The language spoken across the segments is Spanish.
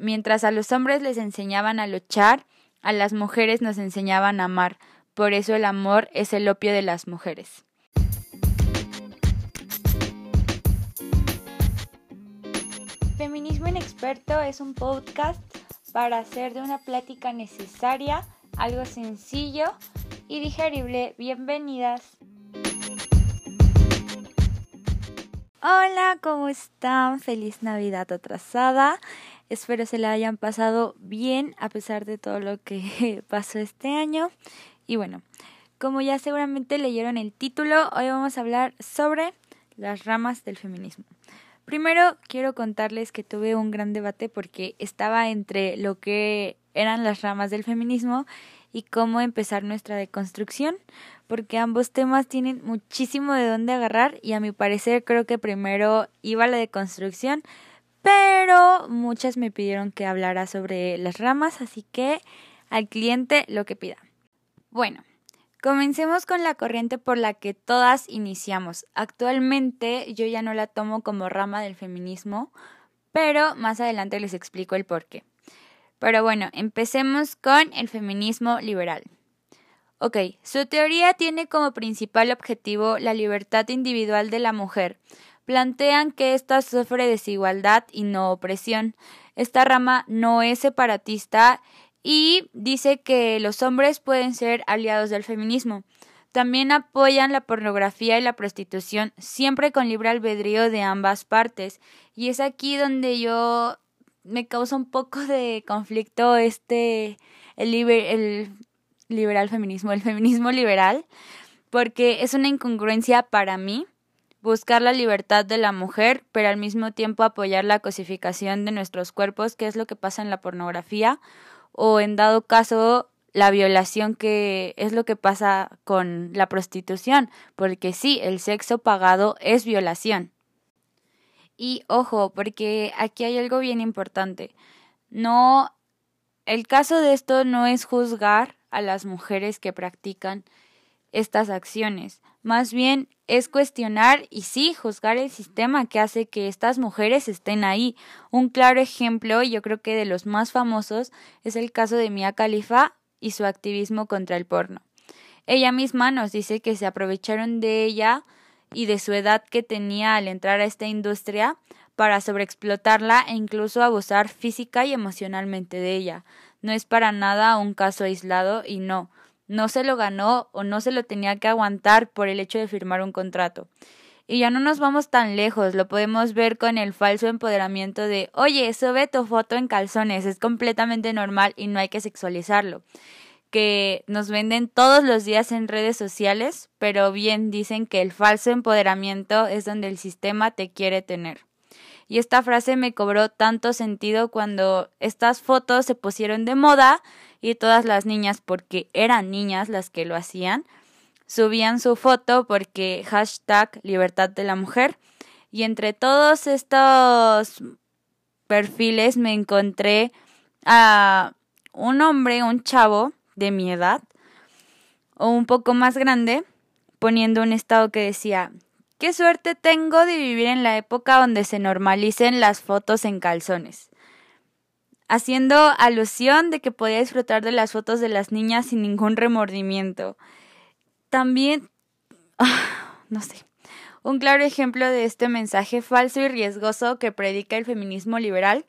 mientras a los hombres les enseñaban a luchar, a las mujeres nos enseñaban a amar. Por eso el amor es el opio de las mujeres. Feminismo Inexperto es un podcast para hacer de una plática necesaria algo sencillo y digerible. Bienvenidas. Hola, ¿cómo están? Feliz Navidad atrasada. Espero se la hayan pasado bien a pesar de todo lo que pasó este año. Y bueno, como ya seguramente leyeron el título, hoy vamos a hablar sobre las ramas del feminismo. Primero quiero contarles que tuve un gran debate porque estaba entre lo que eran las ramas del feminismo y cómo empezar nuestra deconstrucción, porque ambos temas tienen muchísimo de dónde agarrar y a mi parecer creo que primero iba la deconstrucción, pero muchas me pidieron que hablara sobre las ramas, así que al cliente lo que pida. Bueno, Comencemos con la corriente por la que todas iniciamos. Actualmente yo ya no la tomo como rama del feminismo, pero más adelante les explico el por qué. Pero bueno, empecemos con el feminismo liberal. Ok, su teoría tiene como principal objetivo la libertad individual de la mujer. Plantean que ésta sufre desigualdad y no opresión. Esta rama no es separatista y dice que los hombres pueden ser aliados del feminismo. También apoyan la pornografía y la prostitución, siempre con libre albedrío de ambas partes. Y es aquí donde yo me causa un poco de conflicto este el, el liberal feminismo, el feminismo liberal, porque es una incongruencia para mí buscar la libertad de la mujer, pero al mismo tiempo apoyar la cosificación de nuestros cuerpos, que es lo que pasa en la pornografía, o en dado caso la violación que es lo que pasa con la prostitución, porque sí, el sexo pagado es violación. Y ojo, porque aquí hay algo bien importante. No, el caso de esto no es juzgar a las mujeres que practican estas acciones. Más bien es cuestionar y sí juzgar el sistema que hace que estas mujeres estén ahí. Un claro ejemplo, y yo creo que de los más famosos, es el caso de Mia Khalifa y su activismo contra el porno. Ella misma nos dice que se aprovecharon de ella y de su edad que tenía al entrar a esta industria para sobreexplotarla e incluso abusar física y emocionalmente de ella. No es para nada un caso aislado y no, no se lo ganó o no se lo tenía que aguantar por el hecho de firmar un contrato. Y ya no nos vamos tan lejos, lo podemos ver con el falso empoderamiento de, oye, sube tu foto en calzones, es completamente normal y no hay que sexualizarlo. Que nos venden todos los días en redes sociales, pero bien dicen que el falso empoderamiento es donde el sistema te quiere tener. Y esta frase me cobró tanto sentido cuando estas fotos se pusieron de moda y todas las niñas, porque eran niñas las que lo hacían, subían su foto porque hashtag libertad de la mujer. Y entre todos estos perfiles me encontré a un hombre, un chavo de mi edad, o un poco más grande, poniendo un estado que decía, qué suerte tengo de vivir en la época donde se normalicen las fotos en calzones haciendo alusión de que podía disfrutar de las fotos de las niñas sin ningún remordimiento. También, no sé, un claro ejemplo de este mensaje falso y riesgoso que predica el feminismo liberal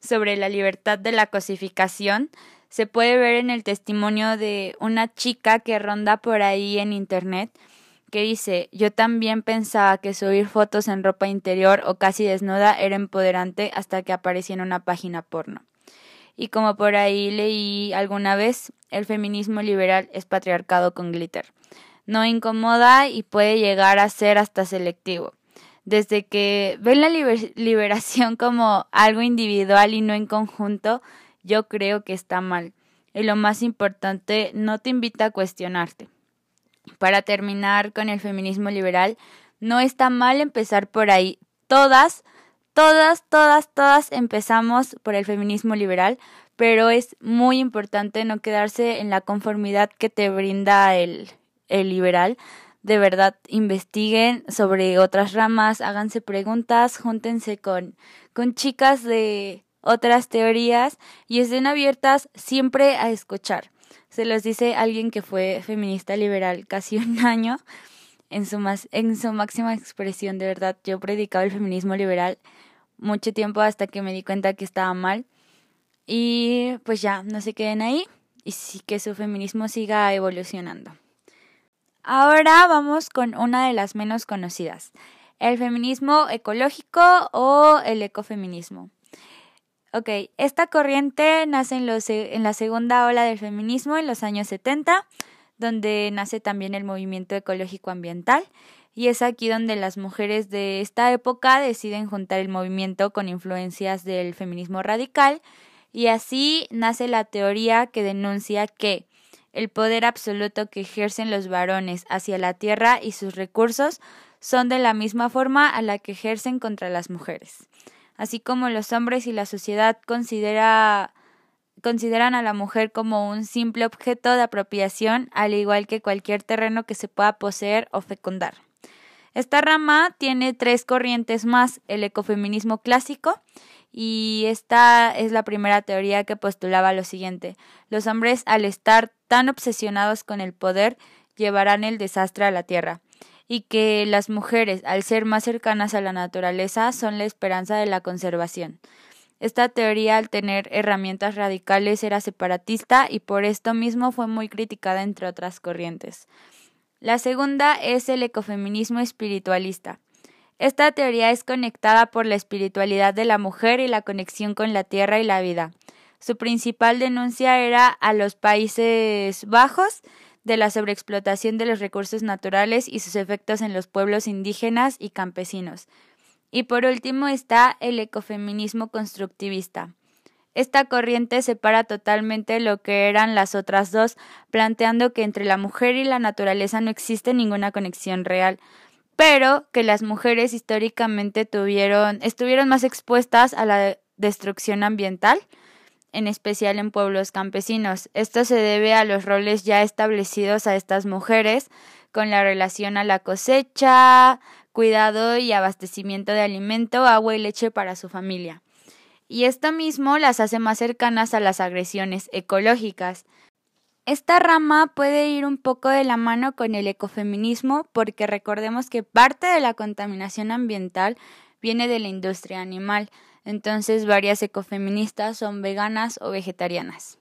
sobre la libertad de la cosificación se puede ver en el testimonio de una chica que ronda por ahí en internet que dice yo también pensaba que subir fotos en ropa interior o casi desnuda era empoderante hasta que aparecía en una página porno y como por ahí leí alguna vez, el feminismo liberal es patriarcado con glitter. No incomoda y puede llegar a ser hasta selectivo. Desde que ven la liberación como algo individual y no en conjunto, yo creo que está mal. Y lo más importante, no te invita a cuestionarte. Para terminar con el feminismo liberal, no está mal empezar por ahí. Todas todas, todas, todas empezamos por el feminismo liberal, pero es muy importante no quedarse en la conformidad que te brinda el, el liberal. De verdad, investiguen sobre otras ramas, háganse preguntas, júntense con, con chicas de otras teorías y estén abiertas siempre a escuchar. Se los dice alguien que fue feminista liberal casi un año en su, más, en su máxima expresión, de verdad. Yo predicaba el feminismo liberal mucho tiempo hasta que me di cuenta que estaba mal. Y pues ya, no se queden ahí y sí que su feminismo siga evolucionando. Ahora vamos con una de las menos conocidas, el feminismo ecológico o el ecofeminismo. Ok, esta corriente nace en, los, en la segunda ola del feminismo en los años 70, donde nace también el movimiento ecológico ambiental, y es aquí donde las mujeres de esta época deciden juntar el movimiento con influencias del feminismo radical, y así nace la teoría que denuncia que el poder absoluto que ejercen los varones hacia la tierra y sus recursos son de la misma forma a la que ejercen contra las mujeres. Así como los hombres y la sociedad considera, consideran a la mujer como un simple objeto de apropiación, al igual que cualquier terreno que se pueda poseer o fecundar. Esta rama tiene tres corrientes más, el ecofeminismo clásico, y esta es la primera teoría que postulaba lo siguiente. Los hombres, al estar tan obsesionados con el poder, llevarán el desastre a la tierra y que las mujeres, al ser más cercanas a la naturaleza, son la esperanza de la conservación. Esta teoría, al tener herramientas radicales, era separatista y por esto mismo fue muy criticada entre otras corrientes. La segunda es el ecofeminismo espiritualista. Esta teoría es conectada por la espiritualidad de la mujer y la conexión con la tierra y la vida. Su principal denuncia era a los Países Bajos de la sobreexplotación de los recursos naturales y sus efectos en los pueblos indígenas y campesinos. Y por último está el ecofeminismo constructivista. Esta corriente separa totalmente lo que eran las otras dos, planteando que entre la mujer y la naturaleza no existe ninguna conexión real, pero que las mujeres históricamente tuvieron, estuvieron más expuestas a la destrucción ambiental, en especial en pueblos campesinos. Esto se debe a los roles ya establecidos a estas mujeres con la relación a la cosecha, cuidado y abastecimiento de alimento, agua y leche para su familia. Y esto mismo las hace más cercanas a las agresiones ecológicas. Esta rama puede ir un poco de la mano con el ecofeminismo porque recordemos que parte de la contaminación ambiental viene de la industria animal, entonces varias ecofeministas son veganas o vegetarianas.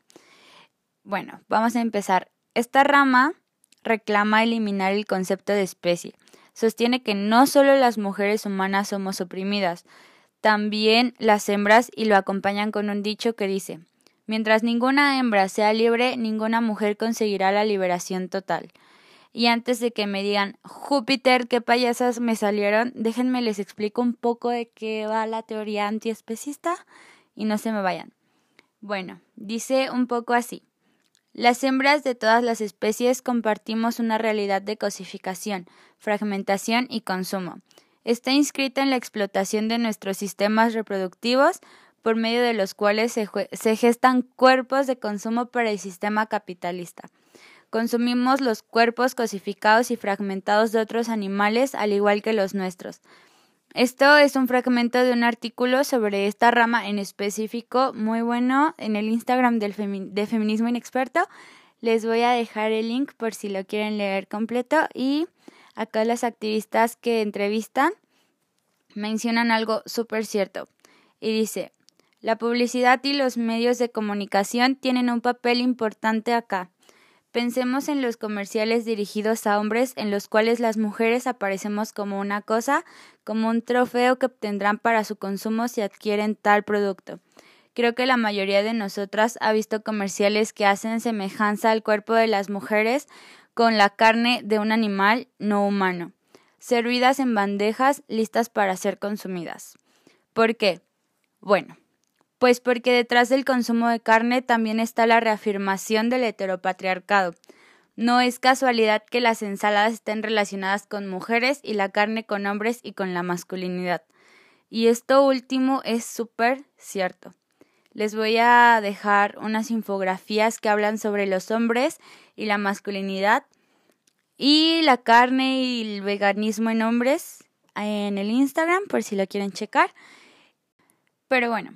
Bueno, vamos a empezar. Esta rama reclama eliminar el concepto de especie. Sostiene que no solo las mujeres humanas somos oprimidas, también las hembras y lo acompañan con un dicho que dice Mientras ninguna hembra sea libre, ninguna mujer conseguirá la liberación total. Y antes de que me digan, Júpiter, qué payasas me salieron, déjenme les explico un poco de qué va la teoría antiespecista y no se me vayan. Bueno, dice un poco así. Las hembras de todas las especies compartimos una realidad de cosificación, fragmentación y consumo. Está inscrita en la explotación de nuestros sistemas reproductivos, por medio de los cuales se, gestan cuerpos de consumo para el sistema capitalista. Consumimos los cuerpos cosificados y fragmentados de otros animales, al igual que los nuestros. Esto es un fragmento de un artículo sobre esta rama en específico, muy bueno, en el Instagram de Feminismo Inexperto. Les voy a dejar el link por si lo quieren leer completo. Y acá las activistas que entrevistan mencionan algo súper cierto. Y dice, la publicidad y los medios de comunicación tienen un papel importante acá. Pensemos en los comerciales dirigidos a hombres en los cuales las mujeres aparecemos como una cosa, como un trofeo que obtendrán para su consumo si adquieren tal producto. Creo que la mayoría de nosotras ha visto comerciales que hacen semejanza al cuerpo de las mujeres con la carne de un animal no humano, servidas en bandejas listas para ser consumidas. ¿Por qué? Bueno, pues porque detrás del consumo de carne también está la reafirmación del heteropatriarcado. No es casualidad que las ensaladas estén relacionadas con mujeres y la carne con hombres y con la masculinidad. Y esto último es súper cierto. Les voy a dejar unas infografías que hablan sobre los hombres y la masculinidad y la carne y el veganismo en hombres en el Instagram por si lo quieren checar. Pero bueno,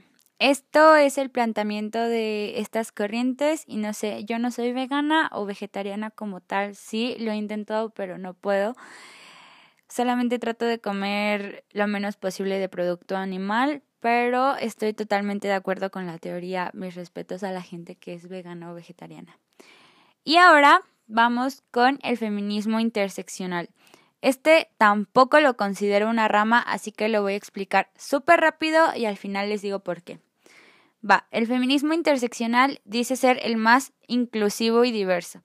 esto es el planteamiento de estas corrientes y no sé, yo no soy vegana o vegetariana como tal, sí, lo he intentado pero no puedo. Solamente trato de comer lo menos posible de producto animal, pero estoy totalmente de acuerdo con la teoría. Mis respetos a la gente que es vegana o vegetariana. Y ahora vamos con el feminismo interseccional. Este tampoco lo considero una rama, así que lo voy a explicar súper rápido y al final les digo por qué. Va, el feminismo interseccional dice ser el más inclusivo y diverso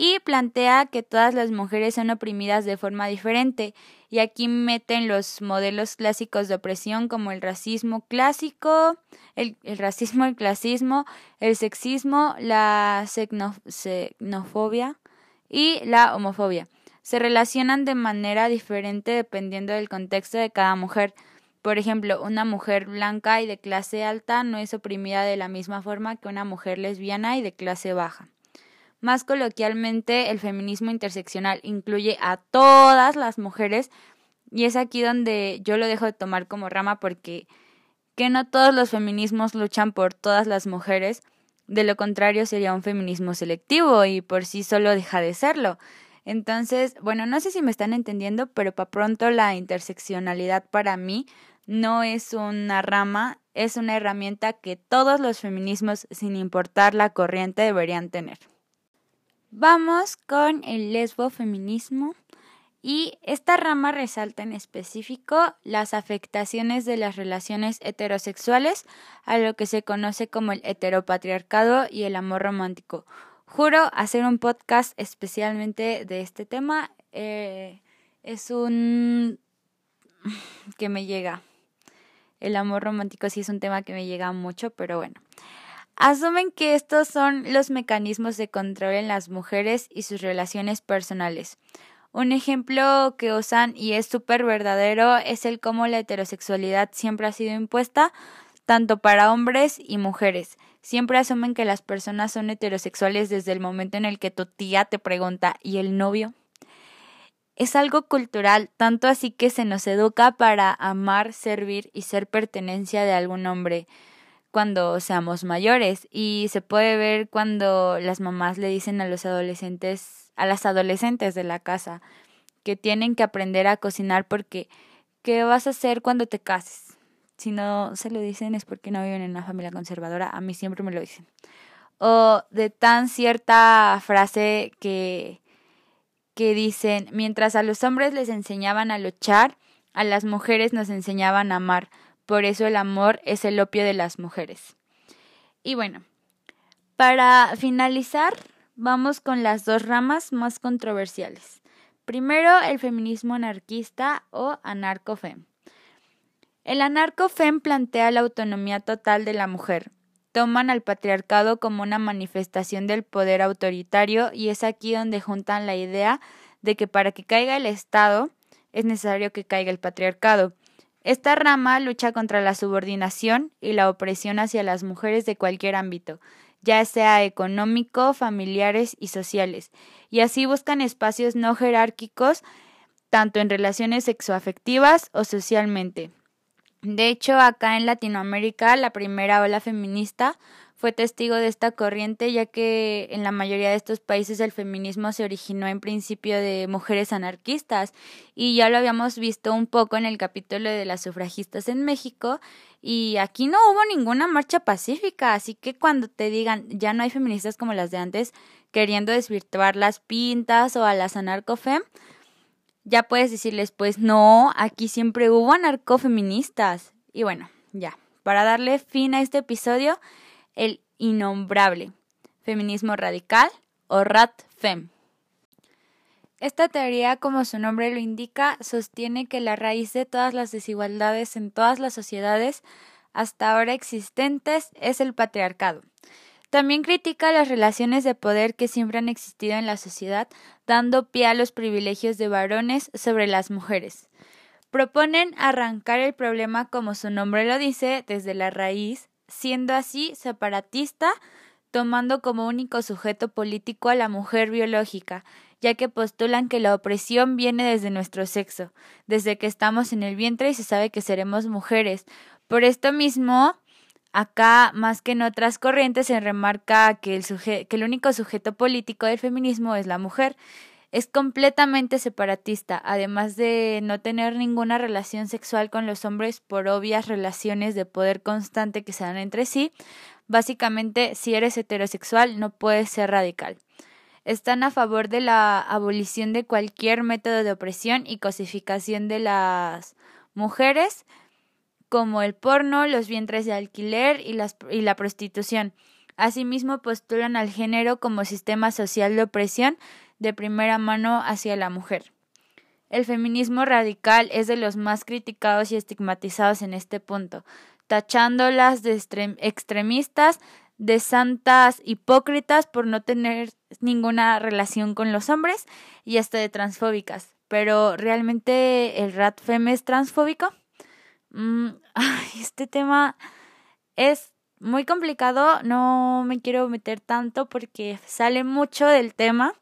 y plantea que todas las mujeres son oprimidas de forma diferente y aquí meten los modelos clásicos de opresión como el racismo clásico, el, racismo, el clasismo, el sexismo, la xenofobia y la homofobia. Se relacionan de manera diferente dependiendo del contexto de cada mujer. Por ejemplo, una mujer blanca y de clase alta no es oprimida de la misma forma que una mujer lesbiana y de clase baja. Más coloquialmente, el feminismo interseccional incluye a todas las mujeres y es aquí donde yo lo dejo de tomar como rama porque que no todos los feminismos luchan por todas las mujeres, de lo contrario sería un feminismo selectivo y por sí solo deja de serlo. Entonces, bueno, no sé si me están entendiendo, pero para pronto la interseccionalidad para mí no es una rama, es una herramienta que todos los feminismos, sin importar la corriente, deberían tener. Vamos con el lesbofeminismo y esta rama resalta en específico las afectaciones de las relaciones heterosexuales a lo que se conoce como el heteropatriarcado y el amor romántico, Juro hacer un podcast especialmente de este tema. Eh, es un que me llega. El amor romántico sí es un tema que me llega mucho, pero bueno. Asumen que estos son los mecanismos de control en las mujeres y sus relaciones personales. Un ejemplo que usan y es súper verdadero es el cómo la heterosexualidad siempre ha sido impuesta tanto para hombres y mujeres. Siempre asumen que las personas son heterosexuales desde el momento en el que tu tía te pregunta ¿y el novio? Es algo cultural, tanto así que se nos educa para amar, servir y ser pertenencia de algún hombre cuando seamos mayores y se puede ver cuando las mamás le dicen a los adolescentes, a las adolescentes de la casa que tienen que aprender a cocinar porque ¿qué vas a hacer cuando te cases? Si no se lo dicen es porque no viven en una familia conservadora. A mí siempre me lo dicen. O de tan cierta frase que, que dicen, mientras a los hombres les enseñaban a luchar, a las mujeres nos enseñaban a amar. Por eso el amor es el opio de las mujeres. Y bueno, para finalizar, vamos con las dos ramas más controversiales. Primero, el feminismo anarquista o anarcofem. El anarcofem plantea la autonomía total de la mujer. Toman al patriarcado como una manifestación del poder autoritario y es aquí donde juntan la idea de que para que caiga el Estado es necesario que caiga el patriarcado. Esta rama lucha contra la subordinación y la opresión hacia las mujeres de cualquier ámbito, ya sea económico, familiares y sociales, y así buscan espacios no jerárquicos tanto en relaciones sexoafectivas o socialmente. De hecho, acá en Latinoamérica, la primera ola feminista fue testigo de esta corriente, ya que en la mayoría de estos países el feminismo se originó en principio de mujeres anarquistas. Y ya lo habíamos visto un poco en el capítulo de las sufragistas en México y aquí no hubo ninguna marcha pacífica, así que cuando te digan ya no hay feministas como las de antes queriendo desvirtuar las pintas o a las anarcofem, ya puedes decirles, pues no, aquí siempre hubo anarcofeministas. Y bueno, ya, para darle fin a este episodio, el innombrable feminismo radical o RATFEM. Esta teoría, como su nombre lo indica, sostiene que la raíz de todas las desigualdades en todas las sociedades hasta ahora existentes es el patriarcado. También critica las relaciones de poder que siempre han existido en la sociedad, dando pie a los privilegios de varones sobre las mujeres. Proponen arrancar el problema, como su nombre lo dice, desde la raíz, siendo así separatista, tomando como único sujeto político a la mujer biológica, ya que postulan que la opresión viene desde nuestro sexo, desde que estamos en el vientre y se sabe que seremos mujeres. Por esto mismo, Acá, más que en otras corrientes, se remarca que el, que el único sujeto político del feminismo es la mujer. Es completamente separatista, además de no tener ninguna relación sexual con los hombres por obvias relaciones de poder constante que se dan entre sí. Básicamente, si eres heterosexual, no puedes ser radical. Están a favor de la abolición de cualquier método de opresión y cosificación de las mujeres, como el porno, los vientres de alquiler y, las, y la prostitución. Asimismo, postulan al género como sistema social de opresión de primera mano hacia la mujer. El feminismo radical es de los más criticados y estigmatizados en este punto, tachándolas de extremistas, de santas hipócritas por no tener ninguna relación con los hombres y hasta de transfóbicas. Pero ¿realmente el rat fem es transfóbico? Mm, este tema es muy complicado, no me quiero meter tanto porque sale mucho del tema,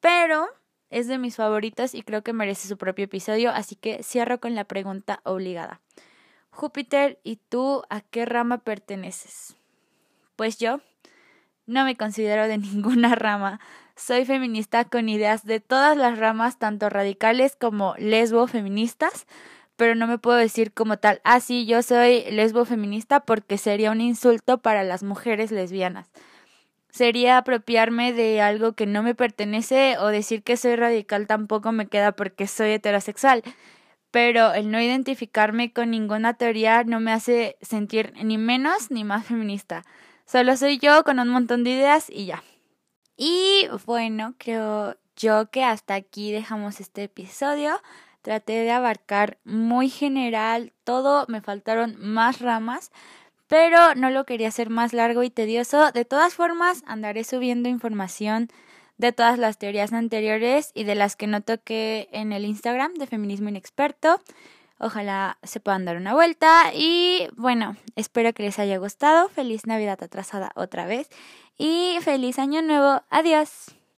pero es de mis favoritos y creo que merece su propio episodio, así que cierro con la pregunta obligada. Júpiter, ¿y tú a qué rama perteneces? Pues yo no me considero de ninguna rama. Soy feminista con ideas de todas las ramas, tanto radicales como lesbo feministas, pero no me puedo decir como tal, ah, sí, yo soy lesbo feminista porque sería un insulto para las mujeres lesbianas. Sería apropiarme de algo que no me pertenece o decir que soy radical tampoco me queda porque soy heterosexual. Pero el no identificarme con ninguna teoría no me hace sentir ni menos ni más feminista. Solo soy yo con un montón de ideas y ya. Y bueno, creo yo que hasta aquí dejamos este episodio. Traté de abarcar muy general todo, me faltaron más ramas, pero no lo quería hacer más largo y tedioso. De todas formas, andaré subiendo información de todas las teorías anteriores y de las que no toqué en el Instagram de Feminismo Inexperto. Ojalá se puedan dar una vuelta y bueno, espero que les haya gustado. Feliz Navidad atrasada otra vez y feliz año nuevo. Adiós.